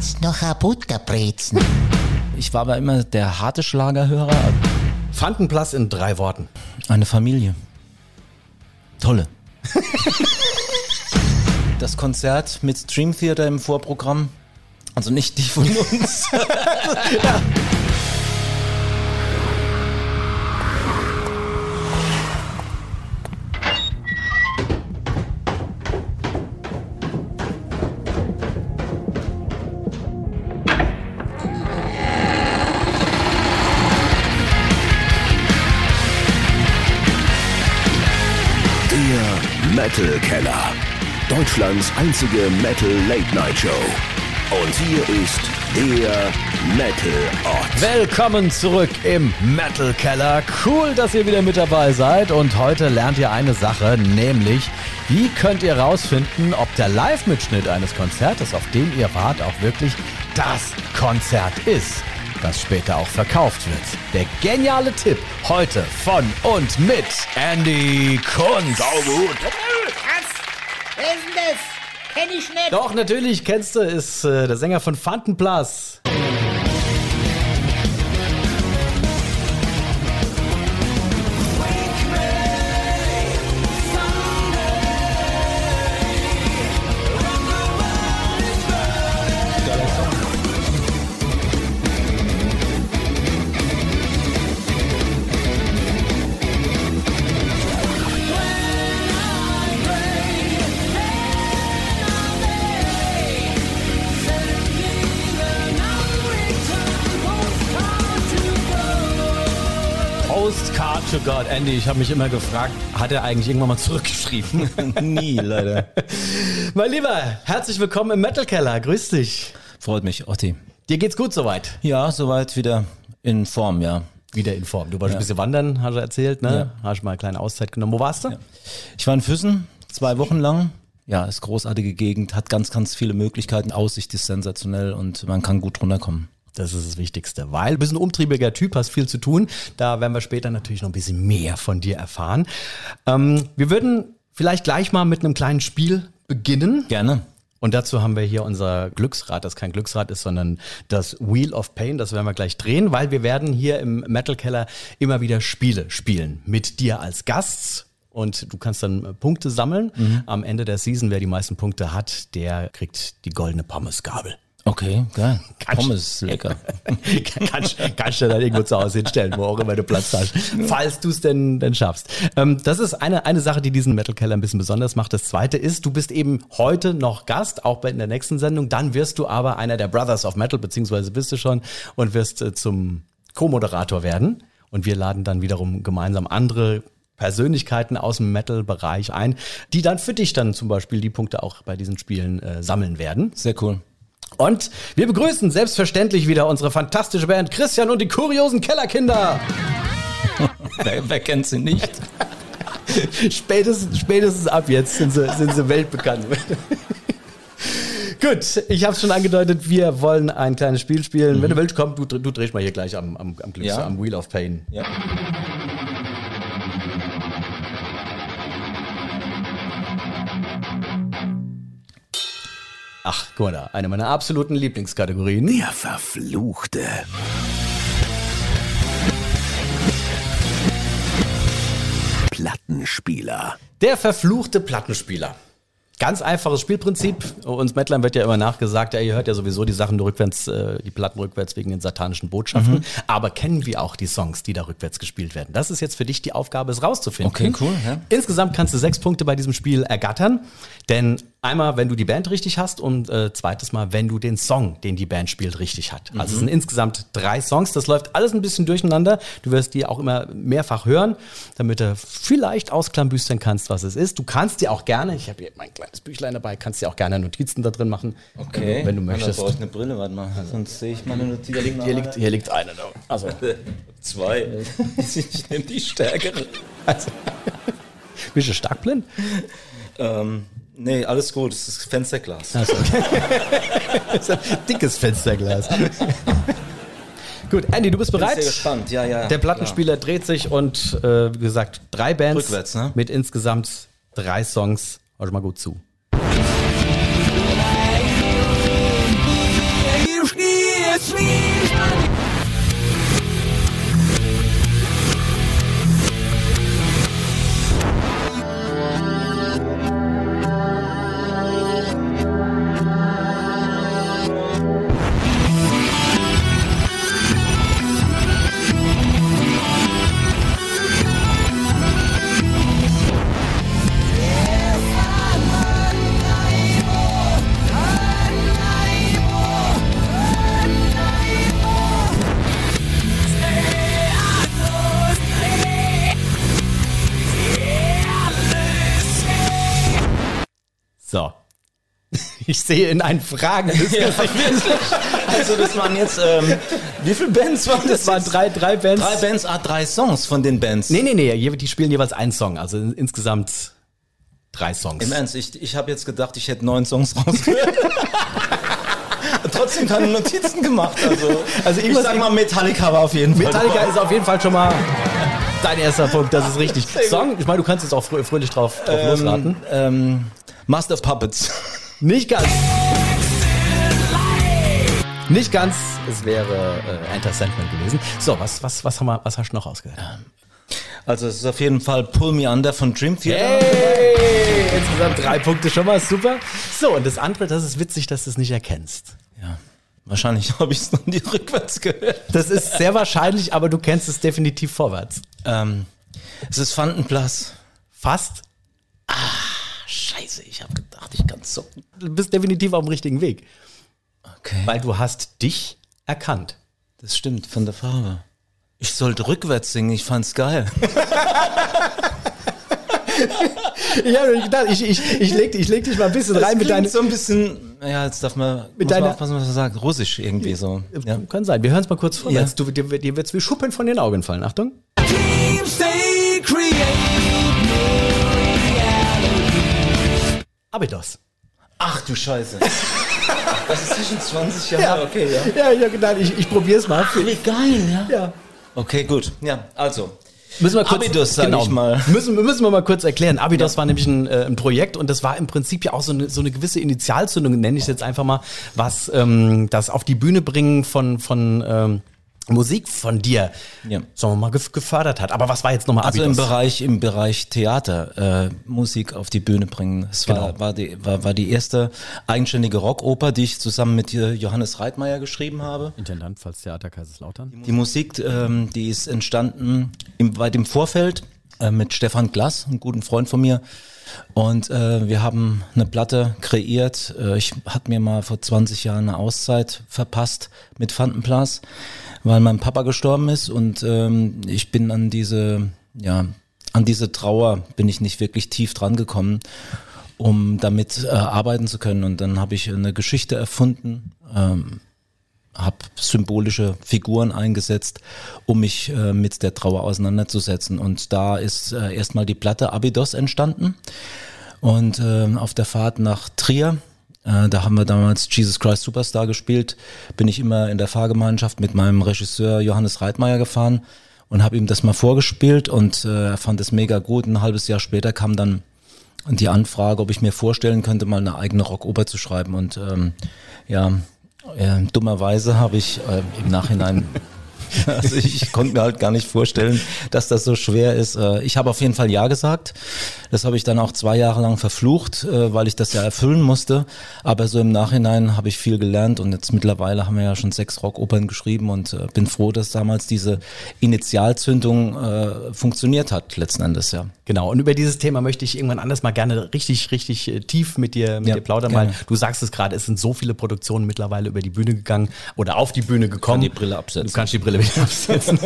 Jetzt noch ein Butterbrezen. Ich war aber immer der harte Schlagerhörer. Fandenplatz in drei Worten. Eine Familie. Tolle. das Konzert mit Stream Theater im Vorprogramm. Also nicht die von uns. ja. Metal Keller. Deutschlands einzige Metal Late Night Show. Und hier ist der Metal Ort. Willkommen zurück im Metal Keller. Cool, dass ihr wieder mit dabei seid. Und heute lernt ihr eine Sache, nämlich wie könnt ihr rausfinden, ob der Live-Mitschnitt eines Konzertes, auf dem ihr wart, auch wirklich das Konzert ist, das später auch verkauft wird. Der geniale Tipp heute von und mit Andy Kunz. Saugut. Wer ist denn das? Kenn ich nicht. Doch, natürlich kennst du, ist äh, der Sänger von Fantenplas. Andy, ich habe mich immer gefragt, hat er eigentlich irgendwann mal zurückgeschrieben? Nie, leider. mein Lieber, herzlich willkommen im Metal Keller. Grüß dich. Freut mich, Otti. Dir geht's gut soweit? Ja, soweit wieder in Form, ja. Wieder in Form. Du wolltest ein bisschen wandern, hast du erzählt, ne? Hast mal eine kleine Auszeit genommen. Wo warst du? Ich war in Füssen, zwei Wochen lang. Ja, ist großartige Gegend, hat ganz, ganz viele Möglichkeiten. Aussicht ist sensationell und man kann gut runterkommen. Das ist das Wichtigste, weil du bist ein umtriebiger Typ, hast viel zu tun. Da werden wir später natürlich noch ein bisschen mehr von dir erfahren. Ähm, wir würden vielleicht gleich mal mit einem kleinen Spiel beginnen. Gerne. Und dazu haben wir hier unser Glücksrad, das kein Glücksrad ist, sondern das Wheel of Pain. Das werden wir gleich drehen, weil wir werden hier im Metal Keller immer wieder Spiele spielen. Mit dir als Gast. Und du kannst dann Punkte sammeln. Am Ende der Season, wer die meisten Punkte hat, der kriegt die goldene Pommesgabel. Okay, geil. Kannst- Pommes, lecker. kannst, kannst du dann irgendwo zu Hause hinstellen, wo auch immer du Platz hast, falls du es denn, denn schaffst. Ähm, das ist eine, eine Sache, die diesen Metal Keller ein bisschen besonders macht. Das zweite ist, du bist eben heute noch Gast, auch bei in der nächsten Sendung. Dann wirst du aber einer der Brothers of Metal, beziehungsweise bist du schon und wirst äh, zum Co-Moderator werden. Und wir laden dann wiederum gemeinsam andere Persönlichkeiten aus dem Metal-Bereich ein, die dann für dich dann zum Beispiel die Punkte auch bei diesen Spielen äh, sammeln werden. Sehr cool. Und wir begrüßen selbstverständlich wieder unsere fantastische Band Christian und die kuriosen Kellerkinder. Wer, wer kennt sie nicht? Spätestens, spätestens ab jetzt sind sie, sind sie weltbekannt. Gut, ich habe es schon angedeutet, wir wollen ein kleines Spiel spielen. Wenn du willst, komm, du, du drehst mal hier gleich am, am, am, Glücks, Ja. am Wheel of Pain. Ja. Ach, guck mal da, eine meiner absoluten Lieblingskategorien. Der Verfluchte. Plattenspieler. Der verfluchte Plattenspieler. Ganz einfaches Spielprinzip. Uns Mettlern wird ja immer nachgesagt, ja, ihr hört ja sowieso die Sachen rückwärts, äh, die Platten rückwärts wegen den satanischen Botschaften. Mhm. Aber kennen wir auch die Songs, die da rückwärts gespielt werden? Das ist jetzt für dich die Aufgabe, es rauszufinden. Okay, cool, ja. Insgesamt kannst du sechs Punkte bei diesem Spiel ergattern. Denn einmal, wenn du die Band richtig hast und äh, zweites Mal, wenn du den Song, den die Band spielt, richtig hat. Also es sind insgesamt drei Songs. Das läuft alles ein bisschen durcheinander. Du wirst die auch immer mehrfach hören, damit du vielleicht ausklambüstern kannst, was es ist. Du kannst dir auch gerne, ich habe hier mein kleines Büchlein dabei, kannst dir auch gerne Notizen da drin machen, wenn, du- wenn du möchtest. Dann brauche ich eine Brille, warte mal. Sonst sehe ich meine Notizen. Hier liegt, hier liegt, hier liegt eine. da. Also, Zwei. Ich nehme die stärkere. also. Bist du stark blind? Ähm, nee, alles gut. Es ist Fensterglas. Also, okay. das ist ein dickes Fensterglas. Gut, Andy, du bist Bin bereit? sehr gespannt. Ja, ja. Der Plattenspieler dreht sich und äh, wie gesagt, drei Bands Rückwärts, ne? mit insgesamt drei Songs. Hör schon mal gut zu. Ich sehe in ein fragendes Ja. Also das waren jetzt, ähm, wie viele Bands waren das? Das waren drei, drei Bands. drei Bands, ah, drei Songs von den Bands. Nee, nee, nee, die spielen jeweils einen Song, also insgesamt drei Songs. Im Ernst, ich, ich habe jetzt gedacht, ich hätte neun Songs rausgehört. Trotzdem keine Notizen gemacht. Also, Also ich sag mal, Metallica war auf jeden Fall. Metallica ist auf jeden Fall schon mal dein erster Punkt, das ist richtig. Song, ich meine, du kannst jetzt auch frö fröhlich drauf, drauf losraten. Ähm, Master of Puppets. Nicht ganz. Nicht ganz, es wäre äh, Enter Sandman gewesen. So, was, was, was, haben wir, was hast du noch ausgehört? Also es ist auf jeden Fall Pull Me Under von Dream Theater. Hey, insgesamt drei Punkte schon mal, super. So, und das andere, das ist witzig, dass du es nicht erkennst. Ja. Wahrscheinlich habe ich es noch nie rückwärts gehört. Das ist sehr wahrscheinlich, aber du kennst es definitiv vorwärts. Ähm, es ist Fantenplas. Fast. Scheiße, ich habe gedacht, ich kann zucken. Du bist definitiv auf dem richtigen Weg. Okay. Weil du hast dich erkannt. Das stimmt, von der Farbe. Ich sollte rückwärts singen, ich fand's geil. Ich habe gedacht, ich, ich, ich, leg, ich leg dich mal ein bisschen rein mit deinen. so ein bisschen, ja, jetzt darf man, Mit muss man deiner- aufpassen, was man sagt, russisch irgendwie so. Ja. Kann sein. Wir hören es mal kurz vorwärts. Ja. Du, dir, dir wird's wie Schuppen von den Augen fallen. Achtung. Abidos. Ach du Scheiße. Das ist zwischen 20 Jahren. okay, ja. Ja, ich habe gedacht, ich, ich probier's mal. Wie geil, ja. Ja. Okay, gut. Ja, also. Müssen wir kurz, Abidos, sag ich mal. Müssen, müssen wir mal kurz erklären. Abidos war nämlich ein, äh, ein Projekt und das war im Prinzip ja auch so eine, so eine gewisse Initialzündung, nenne ich es jetzt einfach mal, was ähm, das auf die Bühne bringen von, von ähm, Musik von dir, Ja. sagen wir mal, gef gefördert hat. Aber was war jetzt nochmal Also im Abidos? Bereich, im Bereich Theater äh, Musik auf die Bühne bringen. Es war, Genau. war, die, war, war die erste eigenständige Rockoper, die ich zusammen mit äh, Johannes Reitmeier geschrieben habe. Intendant Pfalztheater Kaiserslautern. Die Musik, ähm, die ist entstanden im, weit im Vorfeld äh, mit Stefan Glass, einem guten Freund von mir. Und äh, wir haben eine Platte kreiert. Äh, ich hatte mir mal vor 20 Jahren eine Auszeit verpasst mit Fantenplas, weil mein Papa gestorben ist und ähm, ich bin an diese, ja, an diese Trauer bin ich nicht wirklich tief dran gekommen, um damit äh, arbeiten zu können. Und dann habe ich eine Geschichte erfunden, ähm, habe symbolische Figuren eingesetzt, um mich äh, mit der Trauer auseinanderzusetzen. Und da ist äh, erstmal die Platte Abidos entstanden. Und äh, auf der Fahrt nach Trier, äh, da haben wir damals Jesus Christ Superstar gespielt, bin ich immer in der Fahrgemeinschaft mit meinem Regisseur Johannes Reitmeier gefahren und habe ihm das mal vorgespielt und äh, er fand es mega gut. Ein halbes Jahr später kam dann die Anfrage, ob ich mir vorstellen könnte, mal eine eigene Rockoper zu schreiben. Und ähm, ja, äh, dummerweise habe ich äh, im Nachhinein, also ich, ich konnte mir halt gar nicht vorstellen, dass das so schwer ist. Äh, ich habe auf jeden Fall Ja gesagt. Das habe ich dann auch zwei Jahre lang verflucht, äh, weil ich das ja erfüllen musste. Aber so im Nachhinein habe ich viel gelernt und jetzt mittlerweile haben wir ja schon sechs Rockopern geschrieben und äh, bin froh, dass damals diese Initialzündung funktioniert hat, letzten Endes, ja. Genau, und über dieses Thema möchte ich irgendwann anders mal gerne richtig, richtig tief mit dir, mit Ja, dir plaudern, gerne. weil du sagst es gerade, es sind so viele Produktionen mittlerweile über die Bühne gegangen oder auf die Bühne gekommen. die Brille absetzen. Du kannst die Brille wieder absetzen.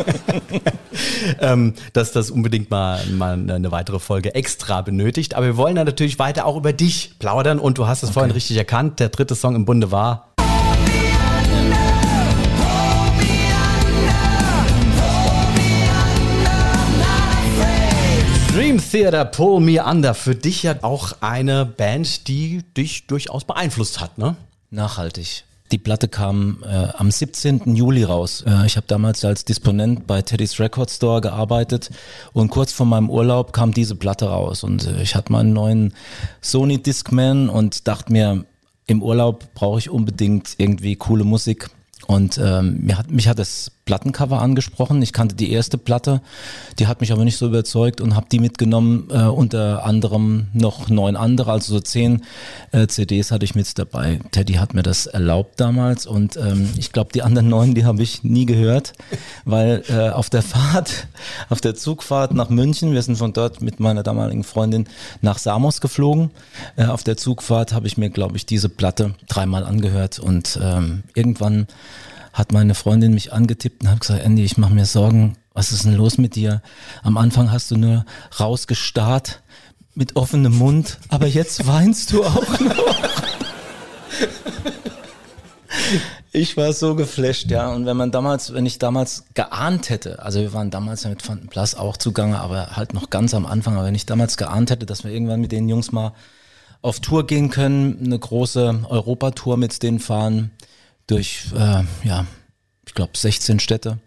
ähm, dass das unbedingt mal, mal eine weitere Folge extra benötigt. Aber wir wollen dann natürlich weiter auch über dich plaudern und du hast es vorhin richtig erkannt. Der dritte Song im Bunde war Dream Theater Pull Me Under. Für dich ja auch eine Band, die dich durchaus beeinflusst hat, ne? Nachhaltig. Die Platte kam äh, am 17. Juli raus. Äh, ich habe damals als Disponent bei Teddy's Record Store gearbeitet und kurz vor meinem Urlaub kam diese Platte raus und äh, ich hatte meinen neuen Sony Discman und dachte mir, im Urlaub brauche ich unbedingt irgendwie coole Musik. Und ähm, mir hat, mich hat das Plattencover angesprochen. Ich kannte die erste Platte, die hat mich aber nicht so überzeugt und habe die mitgenommen. Äh, unter anderem noch neun andere, also so zehn äh, CDs hatte ich mit dabei. Teddy hat mir das erlaubt damals und ähm, ich glaube, die anderen neun, die habe ich nie gehört, weil äh, auf der Fahrt, auf der Zugfahrt nach München, wir sind von dort mit meiner damaligen Freundin nach Samos geflogen. Äh, auf der Zugfahrt habe ich mir, glaube ich, diese Platte dreimal angehört und ähm, irgendwann hat meine Freundin mich angetippt und hat gesagt, Andy, ich mache mir Sorgen, was ist denn los mit dir? Am Anfang hast du nur rausgestarrt mit offenem Mund, aber jetzt weinst du auch noch. Ich war so geflasht, ja. Und wenn man damals, wenn ich damals geahnt hätte, also wir waren damals ja mit Fanten Plus auch zugange, aber halt noch ganz am Anfang, aber wenn ich damals geahnt hätte, dass wir irgendwann mit den Jungs mal auf Tour gehen können, eine große Europatour mit denen fahren, durch, äh, ja, ich glaube 16 Städte.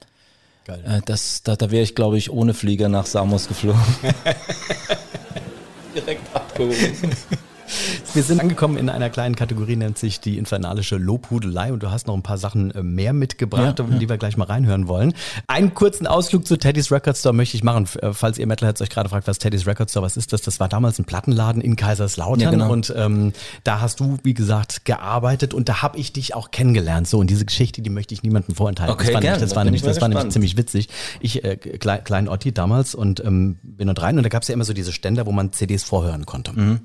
Geil. Äh, das, da, da wäre ich, glaube ich, ohne Flieger nach Samos geflogen. Direkt abgehoben. Wir sind angekommen in einer kleinen Kategorie, nennt sich die infernalische Lobhudelei und du hast noch ein paar Sachen äh, mehr mitgebracht, Ja, die wir gleich mal reinhören wollen. Einen kurzen Ausflug zu Teddy's Record Store möchte ich machen, äh, falls ihr Metalheads euch gerade fragt, was Teddy's Record Store, was ist das? Das war damals ein Plattenladen in Kaiserslautern Ja, genau. und ähm, da hast du, wie gesagt, gearbeitet und da habe ich dich auch kennengelernt. So, und diese Geschichte, die möchte ich niemandem vorenthalten. Okay, das war, gerne. nämlich, das Da war, nämlich, ich das war nämlich ziemlich witzig. Ich, äh, klein, klein Otti damals und ähm, bin dort rein und da gab es ja immer so diese Ständer, wo man CDs vorhören konnte. Mhm.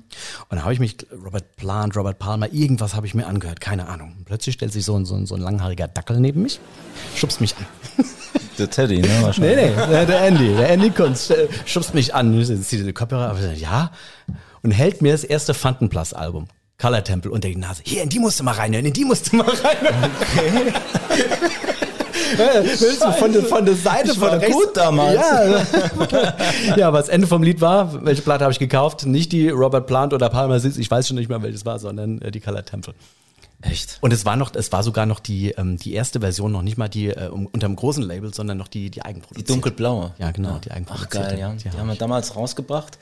Und da habe ich mich, Robert Plant, Robert Palmer, irgendwas habe ich mir angehört, keine Ahnung. Und plötzlich stellt sich so ein, so, ein, so ein langhaariger Dackel neben mich, schubst mich an. Der Teddy, ne? Wahrscheinlich. Nee, nee, der, Andy, der Andy Kunz äh, schubst mich an, zieht diese Kopfhörer, sag, ja, und hält mir das erste Fantenplus-Album. Color Temple unter die Nase. Hier, in die musst du mal reinhören, in die musst du mal reinhören. Okay. Willst du von, der, von der Seite Ich war von rechts? gut damals. Ja. ja, aber das Ende vom Lied war, welche Platte habe ich gekauft? Nicht die Robert Plant oder Palmer Sitz, ich weiß schon nicht mehr, welches war, sondern äh, die Color Temple. Echt? Und es war noch, es war sogar noch die, ähm, die erste Version, noch nicht mal die äh, unter dem großen Label, sondern noch die, die Die eigenproduzierte. dunkelblaue. Ja, genau, die Ach eigenproduzierte. geil, ja. Die, Die haben wir damals rausgebracht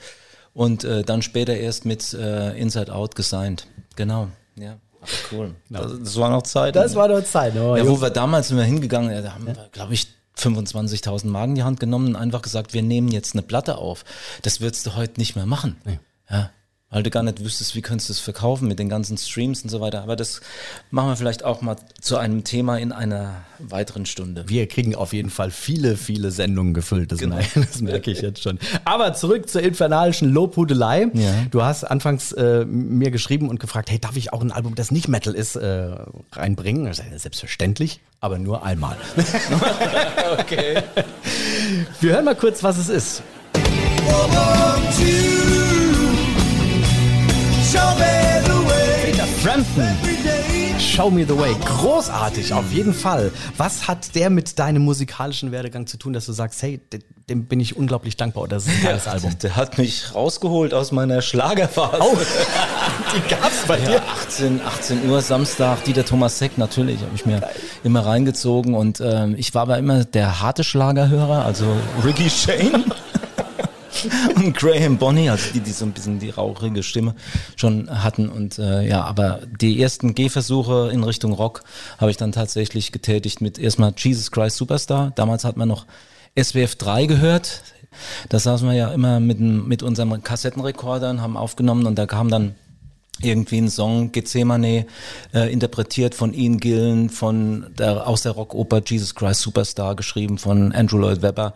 und äh, dann später erst mit äh, Inside Out gesigned. Genau, ja. Ach, cool. Das, das war noch Zeit. Das war doch Zeit. Oh, ja, wo wir damals sind wir hingegangen, da haben wir, glaube ich, 25.000 Mark in die Hand genommen und einfach gesagt, wir nehmen jetzt eine Platte auf. Das würdest du heute nicht mehr machen. Ja. Weil du gar nicht wüsstest, wie könntest du es verkaufen mit den ganzen Streams und so weiter. Aber das machen wir vielleicht auch mal zu einem Thema in einer weiteren Stunde. Wir kriegen auf jeden Fall viele, viele Sendungen gefüllt. Das, Genau. merke, das merke ich jetzt schon. Aber zurück zur infernalischen Lobhudelei. Ja. Du hast anfangs äh, mir geschrieben und gefragt, hey, darf ich auch ein Album, das nicht Metal ist, äh, reinbringen? Das ist selbstverständlich, aber nur einmal. Okay. Wir hören mal kurz, was es ist. Peter Frampton. Show Me the Way. Großartig, auf jeden Fall. Was hat der mit deinem musikalischen Werdegang zu tun, dass du sagst, hey, de- dem bin ich unglaublich dankbar oder das ist ein geiles Album? Der hat mich rausgeholt aus meiner Schlagerphase. Oh, die gab's bei Ja, 18, 18 Uhr Samstag, Dieter Thomas Seck natürlich, habe ich mir immer reingezogen und ähm, ich war aber immer der harte Schlagerhörer, also Ricky Shane und Graham Bonney, also die, die so ein bisschen die rauchige Stimme schon hatten. Und äh, ja, aber die ersten Gehversuche in Richtung Rock habe ich dann tatsächlich getätigt mit erstmal Jesus Christ Superstar, damals hat man noch SWF 3 gehört, da saßen wir ja immer mit, mit unserem Kassettenrekordern, haben aufgenommen und da kam dann irgendwie ein Song Gethsemane äh, interpretiert von Ian Gillen von der aus der Rockoper Jesus Christ Superstar geschrieben von Andrew Lloyd Webber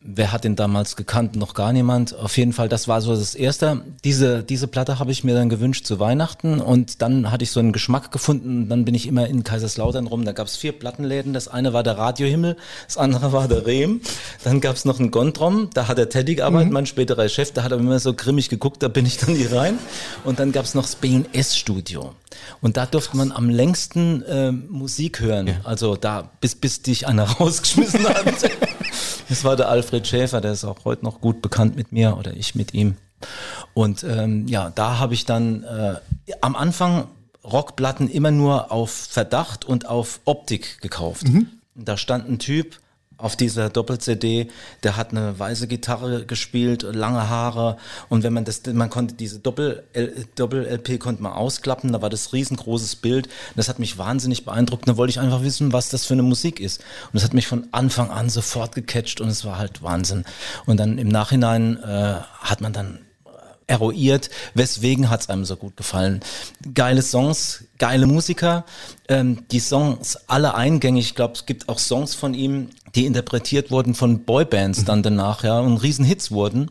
Wer hat den damals gekannt? Noch gar niemand. Auf jeden Fall, das war so das Erste. Diese, diese Platte habe ich mir dann gewünscht zu Weihnachten und dann hatte ich so einen Geschmack gefunden. Dann bin ich immer in Kaiserslautern rum. Da gab es vier Plattenläden. Das eine war der Radiohimmel, das andere war der Rehm. Dann gab es noch einen Gondrom, da hat der Teddy gearbeitet, mein späterer Chef. Da hat er immer so grimmig geguckt, da bin ich dann hier rein. Und dann gab es noch das B&S-Studio. Und da durfte man am längsten äh, Musik hören. Also da, bis, bis dich einer rausgeschmissen hat. Das war der Alfred Schäfer, der ist auch heute noch gut bekannt mit mir oder ich mit ihm. Und ähm, ja, da habe ich dann äh, am Anfang Rockplatten immer nur auf Verdacht und auf Optik gekauft. Und Da stand ein Typ auf dieser Doppel-CD, der hat eine weiße Gitarre gespielt, lange Haare. Und wenn man das, man konnte diese Doppel-LP Doppel konnte man ausklappen, da war das riesengroßes Bild, das hat mich wahnsinnig beeindruckt, da wollte ich einfach wissen, was das für eine Musik ist. Und das hat mich von Anfang an sofort gecatcht und es war halt Wahnsinn. Und dann im Nachhinein äh, hat man dann eruiert, weswegen hat's einem so gut gefallen. Geile Songs, geile Musiker, ähm, die Songs alle eingängig. Ich glaube, es gibt auch Songs von ihm, die interpretiert wurden von Boybands dann danach, ja, und Riesenhits wurden.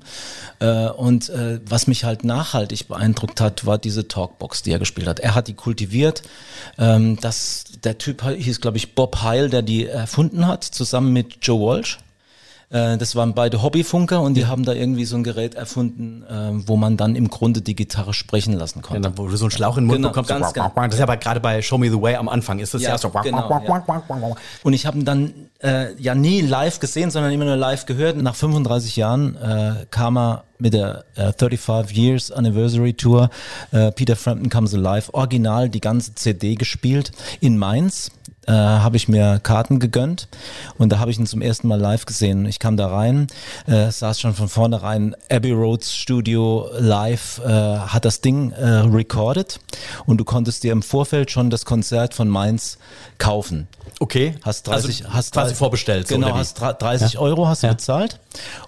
Äh, und äh, was mich halt nachhaltig beeindruckt hat, war diese Talkbox, die er gespielt hat. Er hat die kultiviert. Ähm, das, der Typ hieß, glaube ich, Bob Heil, der die erfunden hat, zusammen mit Joe Walsh. Äh, das waren beide Hobbyfunker und die haben da irgendwie so ein Gerät erfunden, äh, wo man dann im Grunde die Gitarre sprechen lassen Ja, konnte. dann, wo du so einen Schlauch in den Mund Genau, bekommst. so ganz quack, quack, genau. Das ist ja aber gerade bei Show Me the Way am Anfang ist das ja, Ja, so. genau, ja. Und ich habe ihn dann äh, ja nie live gesehen, sondern immer nur live gehört. Nach 35 Jahren äh, kam er mit der äh, 35 Years Anniversary Tour äh, Peter Frampton Comes Alive original die ganze CD gespielt in Mainz. Äh, habe ich mir Karten gegönnt. Und da habe ich ihn zum ersten Mal live gesehen. Ich kam da rein, äh, saß schon von vornherein. Abbey Roads Studio live, äh, hat das Ding äh, recorded. Und du konntest dir im Vorfeld schon das Konzert von Mainz kaufen. Okay. Hast 30, also hast quasi 30 vorbestellt. so, Genau, wie? hast dra- 30 Euro hast du Ja. bezahlt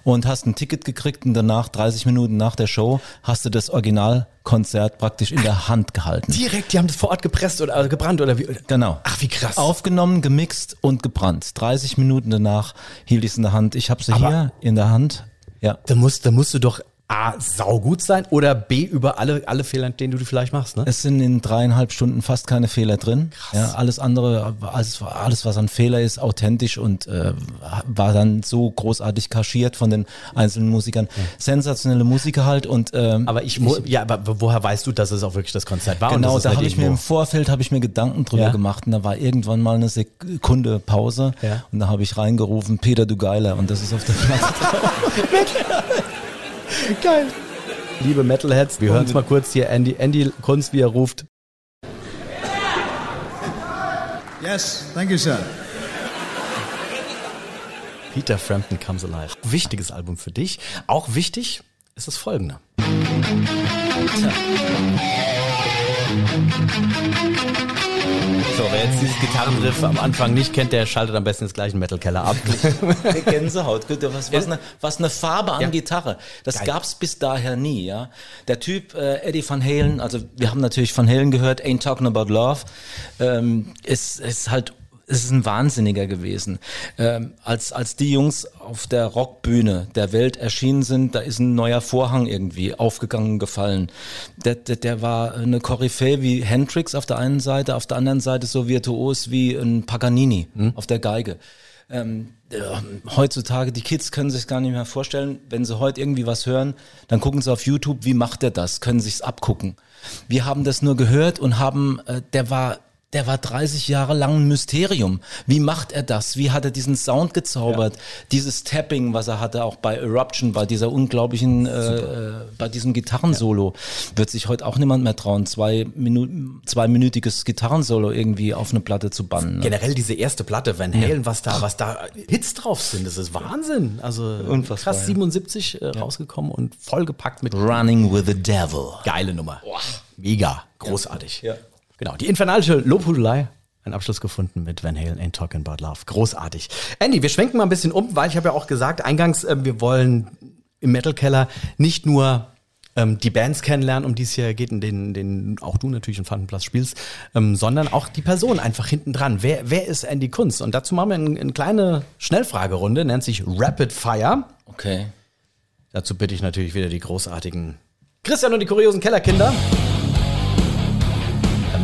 und hast ein Ticket gekriegt und danach 30 Minuten nach der Show hast du das Originalkonzert praktisch in der Hand gehalten. Direkt, die haben das vor Ort gepresst oder äh, gebrannt oder wie? Genau. Ach, wie krass. Aufgenommen, gemixt und gebrannt. 30 Minuten danach hielt ich es in der Hand. Ich habe sie Aber- hier in der Hand. Ja. Da musst, da musst du doch A, saugut sein oder B, über alle, alle Fehler, denen du vielleicht machst, ne? Es sind in dreieinhalb Stunden fast keine Fehler drin. Ja, alles andere, alles, alles was ein Fehler ist, authentisch und äh, war dann so großartig kaschiert von den einzelnen Musikern. Sensationelle Musiker halt und ähm, Aber ich, mu- ja, aber woher weißt du, dass es auch wirklich das Konzert war? Genau, da habe ich mir im Vorfeld habe ich mir Gedanken drüber Ja. gemacht und da war irgendwann mal eine Sekunde Pause Ja. und da habe ich reingerufen Peter du Geiler und das ist auf der Platte. Geil. Liebe Metalheads, wir hören es mal kurz hier Andy, Andy Kunz, wie er ruft. Yes, thank you, sir. Peter Frampton Comes Alive. Wichtiges Album für dich. Auch wichtig ist das folgende. So, wer jetzt dieses Gitarrenriff am Anfang nicht kennt, der schaltet am besten jetzt gleich einen Metal Keller ab. Gänsehaut, was, was, eine, was eine Farbe an Ja. Gitarre. Das Geil. gab's bis daher nie, ja. Der Typ äh, Eddie Van Halen, also wir haben natürlich Van Halen gehört, Ain't Talking About Love, ähm, ist, ist halt es ist ein Wahnsinniger gewesen. Ähm, als, als die Jungs auf der Rockbühne der Welt erschienen sind, da ist ein neuer Vorhang irgendwie aufgegangen, gefallen. Der, der, der war eine Koryphäe wie Hendrix auf der einen Seite, auf der anderen Seite so virtuos wie ein Paganini auf der Geige. Ähm, ja, heutzutage, die Kids können sich gar nicht mehr vorstellen, wenn sie heute irgendwie was hören, dann gucken sie auf YouTube, wie macht er das, können sich's abgucken. Wir haben das nur gehört und haben, äh, der war der war 30 Jahre lang ein Mysterium. Wie macht er das? Wie hat er diesen Sound gezaubert? Dieses Tapping, was er hatte, auch bei Eruption, bei dieser unglaublichen, äh, äh, bei diesem Gitarrensolo, wird sich heute auch niemand mehr trauen, zwei Minuten, zweiminütiges Gitarrensolo irgendwie auf eine Platte zu bannen. Ne? Generell diese erste Platte, Van Halen, was da, was da Hits drauf sind, das ist Wahnsinn. Also Unfassbar, krass ja. 77 äh, rausgekommen und vollgepackt mit Running with the Devil. geile Nummer. Mega, großartig. Ja. Genau, die infernalische Lobhudelei. Ein Abschluss gefunden mit Van Halen Ain't Talking About Love. Großartig. Andy, wir schwenken mal ein bisschen um, weil ich habe ja auch gesagt, eingangs, äh, wir wollen im Metal Keller nicht nur ähm, die Bands kennenlernen, um die es hier geht, in denen, denen auch du natürlich einen Pfannenplatz spielst, ähm, sondern auch die Person einfach hinten dran. Wer, wer ist Andy Kunz? Und dazu machen wir eine, eine kleine Schnellfragerunde, nennt sich Rapid Fire. Okay. Dazu bitte ich natürlich wieder die großartigen Christian und die kuriosen Kellerkinder.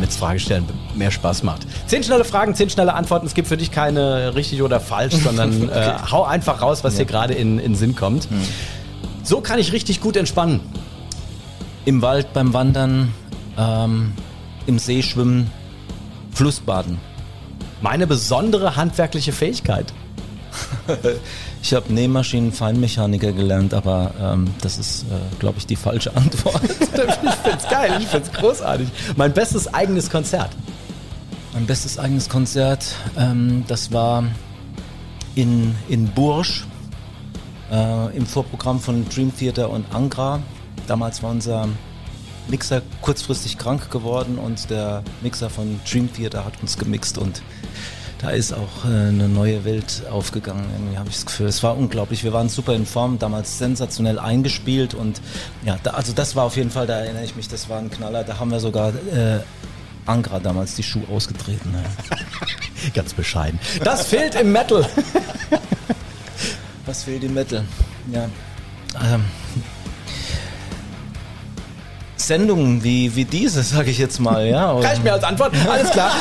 Damit Fragestellen mehr Spaß macht. Zehn schnelle Fragen, zehn schnelle Antworten. Es gibt für dich keine richtig oder falsch, sondern äh, hau einfach raus, was dir gerade in, in Sinn kommt. So kann ich richtig gut entspannen. Im Wald beim Wandern, ähm, im See schwimmen, Flussbaden. Meine besondere handwerkliche Fähigkeit. Ich habe Nähmaschinen-Feinmechaniker gelernt, aber ähm, das ist, äh, glaube ich, die falsche Antwort. ich find's geil, ich find's großartig. Mein bestes eigenes Konzert. Mein bestes eigenes Konzert, ähm, das war in, in Bourges äh, im Vorprogramm von Dream Theater und Angra. Damals war unser Mixer kurzfristig krank geworden und der Mixer von Dream Theater hat uns gemixt und da ist auch äh, eine neue Welt aufgegangen. Irgendwie habe ich das Gefühl. Es war unglaublich. Wir waren super in Form, damals sensationell eingespielt und ja, da, also das war auf jeden Fall, da erinnere ich mich, das war ein Knaller. Da haben wir sogar äh, Angra damals die Schuhe ausgetreten. Ja. Ganz bescheiden. Das fehlt im Metal. Was fehlt im Metal? Ja. Ähm. Sendungen wie, wie diese, sage ich jetzt mal, ja. Und- Reicht mir als Antwort? Alles klar.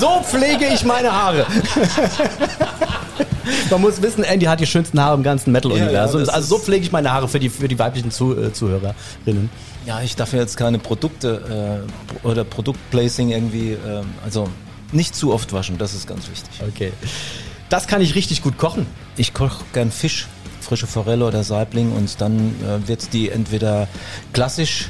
So pflege ich meine Haare. Man muss wissen, Andy hat die schönsten Haare im ganzen Metal-Universum. Ja, ja, also so pflege ich meine Haare für die, für die weiblichen Zu, äh, Zuhörerinnen. Ja, ich darf ja jetzt keine Produkte äh, oder Produktplacing irgendwie, ähm, also nicht zu oft waschen, das ist ganz wichtig. Okay. Das kann ich richtig gut kochen. Ich koche gern Fisch, frische Forelle oder Saibling und dann äh, wird die entweder klassisch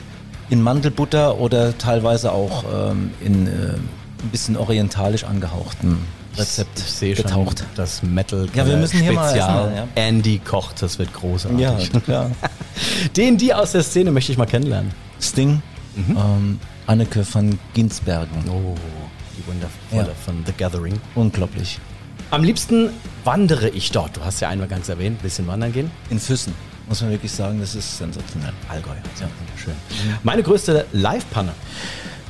in Mandelbutter oder teilweise auch ähm, in äh, ein bisschen orientalisch angehauchten Rezept Ich sehe getaucht. schon das Metal Ja, wir müssen hier mal Spezial. essen, Andy kocht, das wird großartig. Ja, klar. Den, die aus der Szene möchte ich mal kennenlernen. Sting, ähm, Anneke van Ginsbergen. Oh, die wundervolle Ja. von The Gathering. Unglaublich. Am liebsten wandere ich dort. Du hast ja eingangs erwähnt, ein bisschen wandern gehen. In Füssen, muss man wirklich sagen, das ist sensationell. Allgäu. Ja, schön. Meine größte Live-Panne.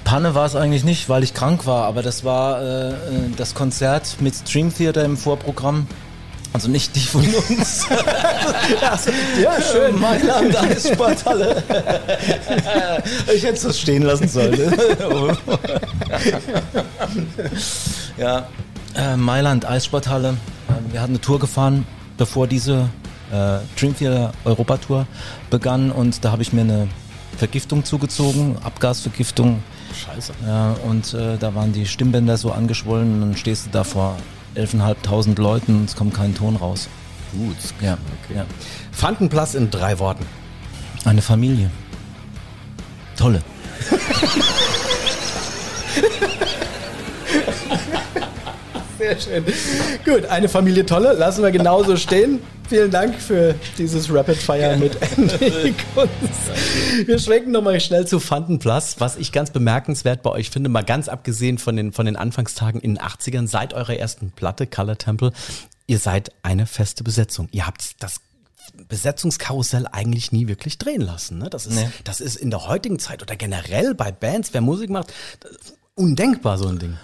Panne war es eigentlich nicht, weil ich krank war, aber das war äh, äh, das Konzert mit Stream Theater im Vorprogramm. Also nicht die von uns. ja, schön. Mailand Eissporthalle. ich hätte es stehen lassen sollen. ja, äh, Mailand Eissporthalle. Äh, Wir hatten eine Tour gefahren, bevor diese äh, Dream Theater Europa Tour begann und da habe ich mir eine Vergiftung zugezogen, Abgasvergiftung. Scheiße. Ja, und äh, da waren die Stimmbänder so angeschwollen und dann stehst du da vor 11.500 Leuten und es kommt kein Ton raus. Gut. Ja, ja. Fandenplatz in drei Worten. Eine Familie. Tolle. Sehr schön. Gut, eine Familie tolle. Lassen wir genauso stehen. Vielen Dank für dieses Rapid Fire mit Andy Kunz. Wir schwenken nochmal schnell zu Fandenplatz. Was ich ganz bemerkenswert bei euch finde, mal ganz abgesehen von den, von den Anfangstagen in den 80ern, seit eurer ersten Platte, Color Temple, ihr seid eine feste Besetzung. Ihr habt das Besetzungskarussell eigentlich nie wirklich drehen lassen. Ne? Das, ist, Nee. das ist in der heutigen Zeit oder generell bei Bands, wer Musik macht, undenkbar so ein Ding.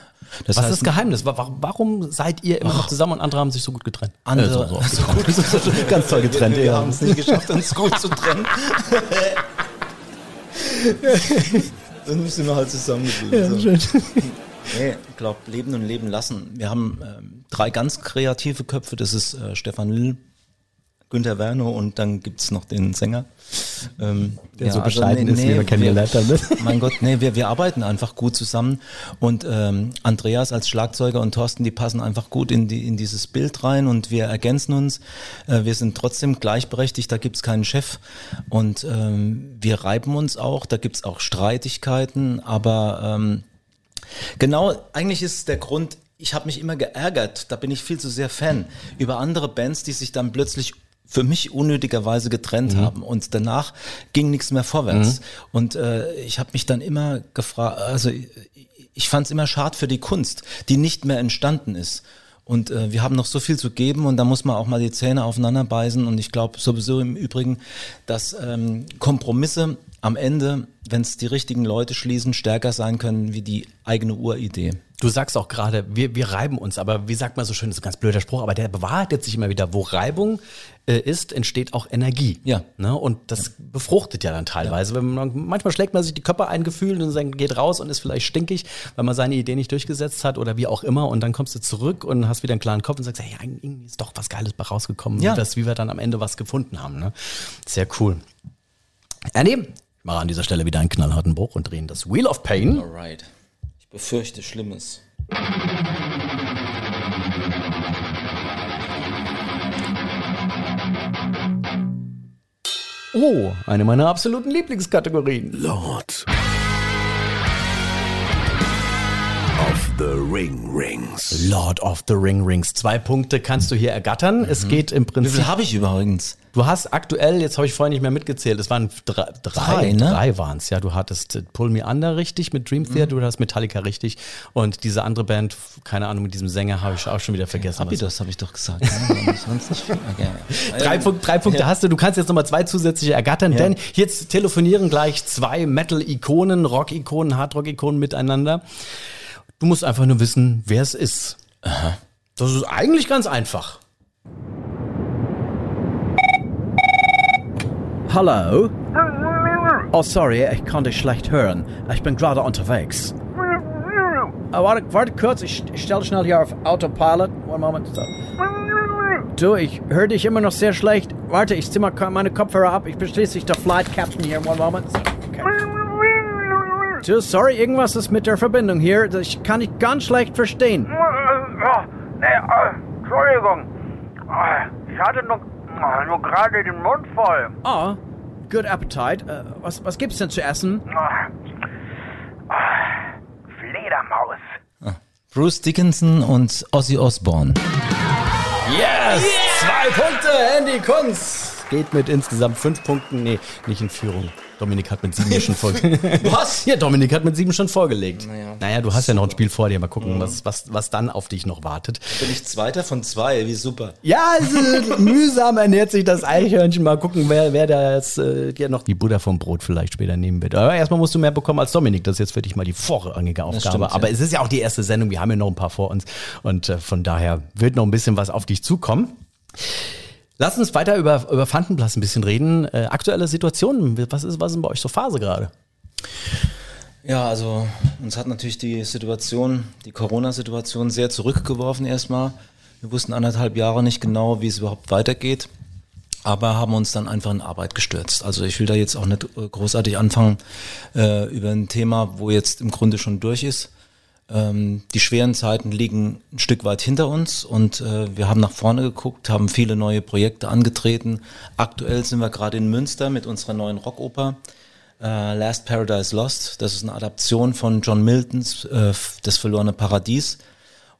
Das Was heißt- ist das Geheimnis? Wa- wa- Warum seid ihr immer noch zusammen und andere haben sich so gut getrennt? Andere- Äh, so, so, gut. Ganz toll getrennt. Wir ja. haben es nicht geschafft, uns gut zu trennen. Dann müssen wir halt zusammengeblieben sein. Nee, ich glaube, leben und leben lassen. Wir haben ähm, drei ganz kreative Köpfe. Das ist äh, Stefan Lill, Günther Werner und dann gibt's noch den Sänger. Ähm, Der so bescheiden ist, wie wir kennengelernt haben? Mein Gott, nee, wir, wir arbeiten einfach gut zusammen. Und ähm, Andreas als Schlagzeuger und Thorsten, die passen einfach gut in, die, in dieses Bild rein und wir ergänzen uns. Äh, wir sind trotzdem gleichberechtigt, da gibt's keinen Chef. Und ähm, wir reiben uns auch, da gibt's auch Streitigkeiten, aber ähm, Genau, eigentlich ist der Grund, ich habe mich immer geärgert, da bin ich viel zu sehr Fan, über andere Bands, die sich dann plötzlich für mich unnötigerweise getrennt haben und danach ging nichts mehr vorwärts. Und äh, ich habe mich dann immer gefragt, also ich, ich fand es immer schade für die Kunst, die nicht mehr entstanden ist. Und äh, wir haben noch so viel zu geben und da muss man auch mal die Zähne aufeinander beißen. Und ich glaube sowieso im Übrigen, dass ähm, Kompromisse am Ende, wenn es die richtigen Leute schließen, stärker sein können wie die eigene Uridee. Du sagst auch gerade, wir, wir reiben uns, aber wie sagt man so schön, das ist ein ganz blöder Spruch, aber der bewahrheitet sich immer wieder. Wo Reibung äh, ist, entsteht auch Energie. Ja. Ne? Und das befruchtet ja dann teilweise. Wenn man, manchmal schlägt man sich die Köpfe ein Gefühl und dann geht raus und ist vielleicht stinkig, weil man seine Idee nicht durchgesetzt hat oder wie auch immer. Und dann kommst du zurück und hast wieder einen klaren Kopf und sagst, hey, irgendwie ist doch was Geiles rausgekommen, Ja. wie, wir's- wie wir dann am Ende was gefunden haben. Ne? Sehr cool. Ernehmen. Ich mache an dieser Stelle wieder einen knallharten Bruch und drehen das Wheel of Pain. Alright. Ich befürchte Schlimmes. Oh, eine meiner absoluten Lieblingskategorien. Lord the Ring Rings. Lord of the Ring Rings. Zwei Punkte kannst du hier ergattern. Es geht im Wie viel Prinzip. habe ich übrigens? Du hast aktuell, jetzt habe ich vorhin nicht mehr mitgezählt, es waren drei, drei, ne? drei waren es. Ja, du hattest äh, Pull Me Under richtig mit Dream Theater, du hast Metallica richtig und diese andere Band, keine Ahnung, mit diesem Sänger habe ich auch schon wieder vergessen. was- Habitus habe ich doch gesagt. ne? Sonst nicht viel. Okay. Drei, Punkt, drei Punkte Ja. hast du. Du kannst jetzt nochmal zwei zusätzliche ergattern, Ja. denn jetzt telefonieren gleich zwei Metal-Ikonen, Rock-Ikonen, Hard-Rock-Ikonen miteinander. Du musst einfach nur wissen, wer es ist. Das ist eigentlich ganz einfach. Hello? Oh, sorry, ich kann dich schlecht hören. Ich bin gerade unterwegs. Uh, warte, warte kurz, ich, ich stelle schnell hier auf Autopilot. One moment. So. Du, ich höre dich immer noch sehr schlecht. Warte, ich zieh mal meine Kopfhörer ab. Ich bin schließlich der Flight Captain hier. One moment. So. Du, sorry, irgendwas ist mit der Verbindung hier. Ich kann dich ganz schlecht verstehen. Ja, nee, äh, Entschuldigung. Äh, Ich hatte nur, äh, nur gerade den Mund voll. Oh, good appetite. Äh, was, was gibt's denn zu essen? Äh, äh, Fledermaus. Bruce Dickinson und Ozzy Osbourne. Yes! Zwei Punkte, Andy Kunz. Geht mit insgesamt fünf Punkten. Nee, nicht in Führung. Dominik hat mit sieben schon vorgelegt. Was? Ja, Dominik hat mit sieben schon vorgelegt. Naja, naja du hast ja noch ein Spiel vor dir. Mal gucken, was, was, was dann auf dich noch wartet. Bin ich Zweiter von zwei, wie super. Ja, also, mühsam ernährt sich das Eichhörnchen. Mal gucken, wer, wer da jetzt äh, dir noch die Butter vom Brot vielleicht später nehmen wird. Aber erstmal musst du mehr bekommen als Dominik. Das ist jetzt für dich mal die vorrangige Aufgabe. stimmt, ja. Aber es ist ja auch die erste Sendung. Wir haben ja noch ein paar vor uns. Und äh, von daher wird noch ein bisschen was auf dich zukommen. Lass uns weiter über, über Fantenplatz ein bisschen reden. Äh, aktuelle Situation, was ist, was ist bei euch so Phase gerade? Ja, also uns hat natürlich die Situation, die Corona-Situation sehr zurückgeworfen erstmal. Wir wussten anderthalb Jahre nicht genau, wie es überhaupt weitergeht, aber haben uns dann einfach in Arbeit gestürzt. Also ich will da jetzt auch nicht äh, großartig anfangen äh, über ein Thema, wo jetzt im Grunde schon durch ist. Ähm, die schweren Zeiten liegen ein Stück weit hinter uns und äh, wir haben nach vorne geguckt, haben viele neue Projekte angetreten. Aktuell sind wir gerade in Münster mit unserer neuen Rockoper. Äh, Last Paradise Lost, das ist eine Adaption von John Miltons äh, Das verlorene Paradies.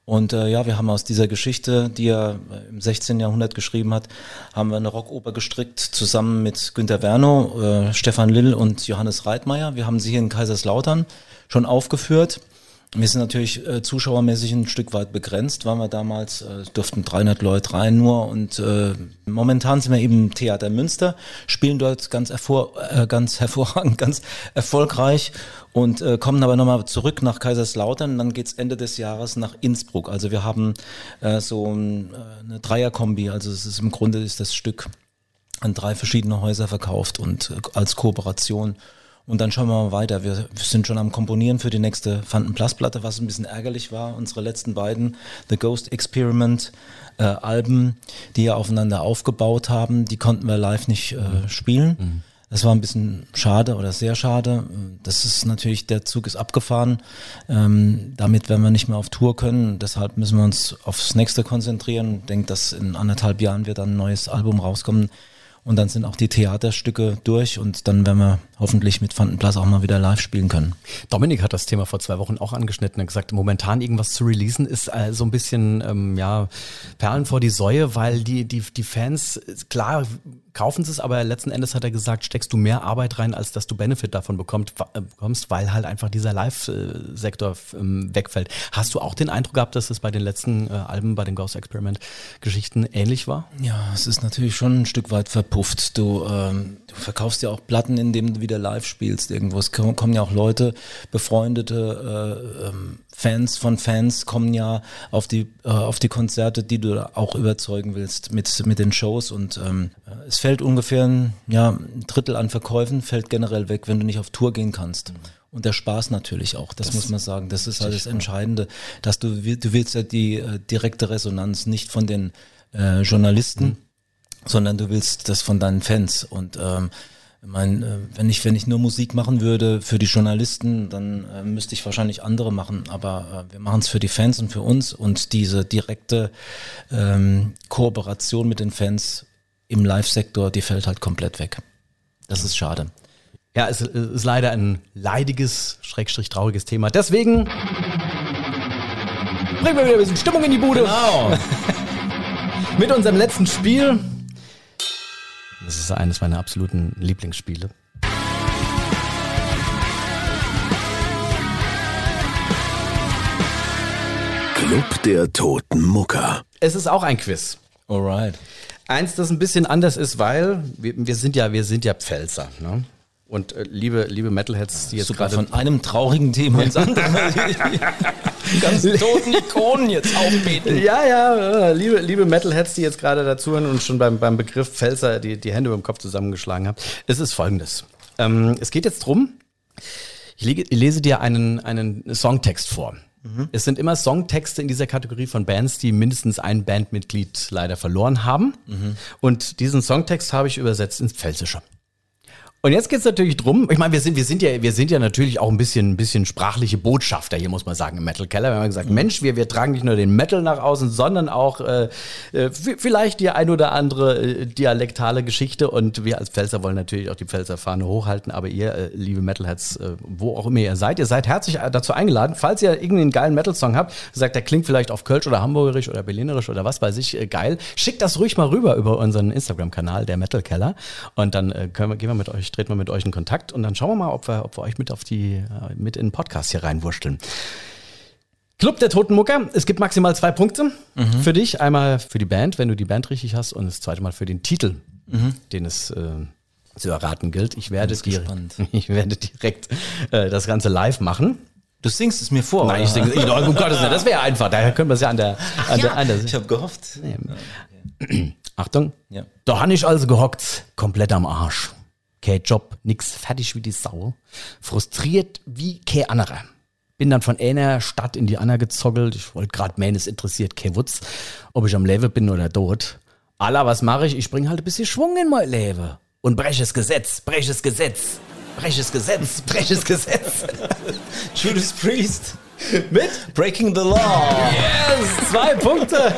Und äh, ja, wir haben aus dieser Geschichte, die er äh, im 16. Jahrhundert geschrieben hat, haben wir eine Rockoper gestrickt, zusammen mit Günter Werno, äh, Stefan Lill und Johannes Reitmeier. Wir haben sie hier in Kaiserslautern schon aufgeführt. Wir sind natürlich äh, zuschauermäßig ein Stück weit begrenzt, weil wir damals äh, durften 300 Leute rein nur und äh, momentan sind wir eben im Theater Münster, spielen dort ganz, hervor, äh, ganz hervorragend, ganz erfolgreich und äh, kommen aber nochmal zurück nach Kaiserslautern und dann geht's Ende des Jahres nach Innsbruck. Also wir haben äh, so ein, äh, eine Dreierkombi, also es ist im Grunde ist das Stück an drei verschiedene Häuser verkauft und äh, als Kooperation. Und dann schauen wir mal weiter. Wir sind schon am Komponieren für die nächste Fantenplasplatte, was ein bisschen ärgerlich war. Unsere letzten beiden The Ghost Experiment äh, Alben, die ja aufeinander aufgebaut haben, die konnten wir live nicht äh, spielen. Das war ein bisschen schade oder sehr schade. Das ist natürlich, der Zug ist abgefahren. Ähm, damit werden wir nicht mehr auf Tour können. Deshalb müssen wir uns aufs nächste konzentrieren. Ich denke, dass in anderthalb Jahren wird dann ein neues Album rauskommen. Und dann sind auch die Theaterstücke durch und dann werden wir hoffentlich mit Fantenplatz auch mal wieder live spielen können. Dominik hat das Thema vor zwei Wochen auch angeschnitten und gesagt, momentan irgendwas zu releasen ist äh, so ein bisschen ähm, ja Perlen vor die Säue, weil die die die Fans klar kaufen sie es, aber letzten Endes hat er gesagt, steckst du mehr Arbeit rein, als dass du Benefit davon äh, bekommst, weil halt einfach dieser Live-Sektor ähm, wegfällt. Hast du auch den Eindruck gehabt, dass es bei den letzten äh, Alben, bei den Ghost Experiment-Geschichten ähnlich war? Ja, es ist natürlich schon ein Stück weit verpufft. Du, ähm, du verkaufst ja auch Platten, indem du wieder live spielst irgendwo. Es kommen ja auch Leute, befreundete äh, ähm, Fans von Fans kommen ja auf die äh, auf die Konzerte, die du auch überzeugen willst mit mit den Shows und ähm, es fällt ungefähr ein, ja, ein Drittel an Verkäufen fällt generell weg, wenn du nicht auf Tour gehen kannst. Und der Spaß natürlich auch, das, muss man sagen. Das ist halt das Entscheidende, dass du du willst ja die äh, direkte Resonanz nicht von den äh, Journalisten, sondern du willst das von deinen Fans. Und ähm, ich mein, äh, wenn ich wenn ich nur Musik machen würde für die Journalisten, dann äh, müsste ich wahrscheinlich andere machen. Aber äh, wir machen es für die Fans und für uns und diese direkte ähm, Kooperation mit den Fans im Live-Sektor, die fällt halt komplett weg. Das ist schade. Ja, es ist leider ein leidiges, schrägstrich trauriges Thema. Deswegen bringen wir wieder ein bisschen Stimmung in die Bude. Genau. Mit unserem letzten Spiel. Das ist eines meiner absoluten Lieblingsspiele. Club der Toten Mucker. Es ist auch ein Quiz. Alright. Eins, das ein bisschen anders ist, weil wir, wir sind ja, wir sind ja Pfälzer. Ne? Und äh, liebe, liebe Metalheads, die jetzt Sogar gerade von einem traurigen Thema ins andere. Ganz toten Ikonen jetzt aufbeten. Ja, ja, liebe, liebe Metalheads, die jetzt gerade dazuhören und schon beim, beim Begriff Pfälzer die, die Hände über dem Kopf zusammengeschlagen haben. Es ist folgendes. Ähm, es geht jetzt drum. Ich lege, lese dir einen, einen Songtext vor. Es sind immer Songtexte in dieser Kategorie von Bands, die mindestens ein Bandmitglied leider verloren haben. Und diesen Songtext habe ich übersetzt ins Pfälzische. Und jetzt geht's natürlich drum. Ich meine, wir sind, wir sind ja, wir sind ja natürlich auch ein bisschen, ein bisschen sprachliche Botschafter hier, muss man sagen, im Metal Keller. Wir haben gesagt, Mensch, wir, wir tragen nicht nur den Metal nach außen, sondern auch äh, äh, vielleicht die ein oder andere äh, dialektale Geschichte. Und wir als Pfälzer wollen natürlich auch die Pfälzer Fahne hochhalten. Aber ihr, äh, liebe Metalheads, äh, wo auch immer ihr seid, ihr seid herzlich äh, dazu eingeladen, falls ihr irgendeinen geilen Metal-Song habt, sagt, der klingt vielleicht auf Kölsch oder Hamburgerisch oder Berlinerisch oder was weiß ich, geil. Schickt das ruhig mal rüber über unseren Instagram-Kanal, der Metal Keller. Und dann können wir, gehen wir mit euch, treten wir mit euch in Kontakt und dann schauen wir mal, ob wir, ob wir euch mit auf die, äh, mit in den Podcast hier reinwurschteln. Club der Toten Mucker. Es gibt maximal zwei Punkte für dich. Einmal für die Band, wenn du die Band richtig hast, und das zweite Mal für den Titel, den es äh, zu erraten gilt. Ich werde, dir, ich werde direkt äh, das Ganze live machen. Du singst es mir vor. Nein, ich oder? denke, ich, um Gottes Willen, das wäre einfach. Daher können wir es ja an der, an der, an der Ich habe gehofft. Achtung. Ja. Da han ich also gehockt, komplett am Arsch. Kein Job, nix, fertig wie die Sau. Frustriert wie kein anderer. Bin dann von einer Stadt in die andere gezoggelt. Ich wollte grad mähen, es interessiert kein Wutz, ob ich am Leben bin oder tot. Allah, was mache ich? Ich bring halt ein bisschen Schwung in mein Leben. Und breche das Gesetz, breche das Gesetz, breche das Gesetz, breche das Gesetz. Judas Priest. Mit Breaking the Law. Yes, zwei Punkte.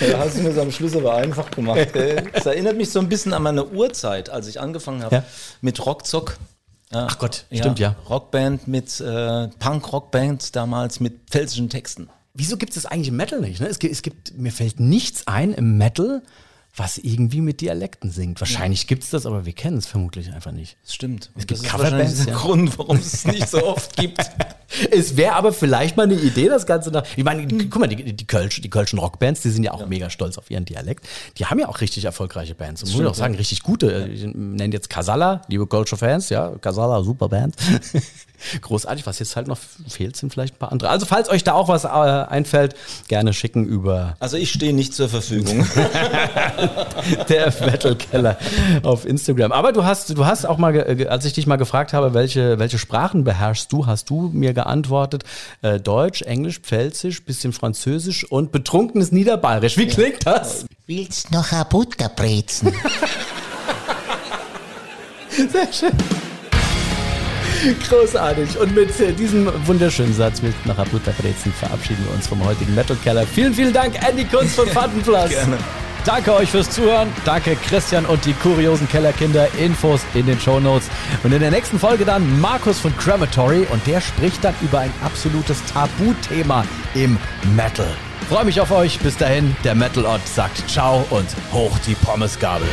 Ja, hast du mir so am Schluss aber einfach gemacht. Das erinnert mich so ein bisschen an meine Urzeit, als ich angefangen habe Ja. mit Rockzock. Ach Gott, stimmt ja. Rockband mit äh, Punk-Rockband damals mit pfälzischen Texten. Wieso gibt es das eigentlich im Metal nicht? Ne? Es, gibt, es gibt, mir fällt nichts ein im Metal, was irgendwie mit Dialekten singt. Wahrscheinlich gibt es das, aber wir kennen es vermutlich einfach nicht. Das stimmt. Es Und gibt das ist Coverbands, wahrscheinlich der ja. Grund, warum es es nicht so oft gibt. Es wäre aber vielleicht mal eine Idee, das Ganze nach. Ich meine, guck mal, die, die, Kölsch, die Kölschen Rockbands, die sind ja auch mega stolz auf ihren Dialekt. Die haben ja auch richtig erfolgreiche Bands. Und muss ich auch sagen, richtig gute. Ich nenne jetzt Casala, liebe Kölsche Fans, ja, Casala, super Band. Großartig, was jetzt halt noch fehlt, sind vielleicht ein paar andere. Also, falls euch da auch was äh, einfällt, gerne schicken über Also ich stehe nicht zur Verfügung. der Metal Keller auf Instagram. Aber du hast, du hast auch mal, als ich dich mal gefragt habe, welche, welche Sprachen beherrschst du, hast du mir geantwortet, äh, Deutsch, Englisch, Pfälzisch, bisschen Französisch und betrunkenes Niederbayerisch. Wie klingt das? Willst noch ein Butterbrezen? Sehr schön. Großartig. Und mit äh, diesem wunderschönen Satz mit nach Butterbrezen verabschieden wir uns vom heutigen Metal Keller. Vielen, vielen Dank, Andy Kunz von Fattenplatz. Gerne. Danke euch fürs Zuhören. Danke Christian und die kuriosen Kellerkinder. Infos in den Shownotes. Und in der nächsten Folge dann Markus von Crematory und der spricht dann über ein absolutes Tabuthema im Metal. Freue mich auf euch. Bis dahin, der Metal Ott sagt Ciao und hoch die Pommesgabel.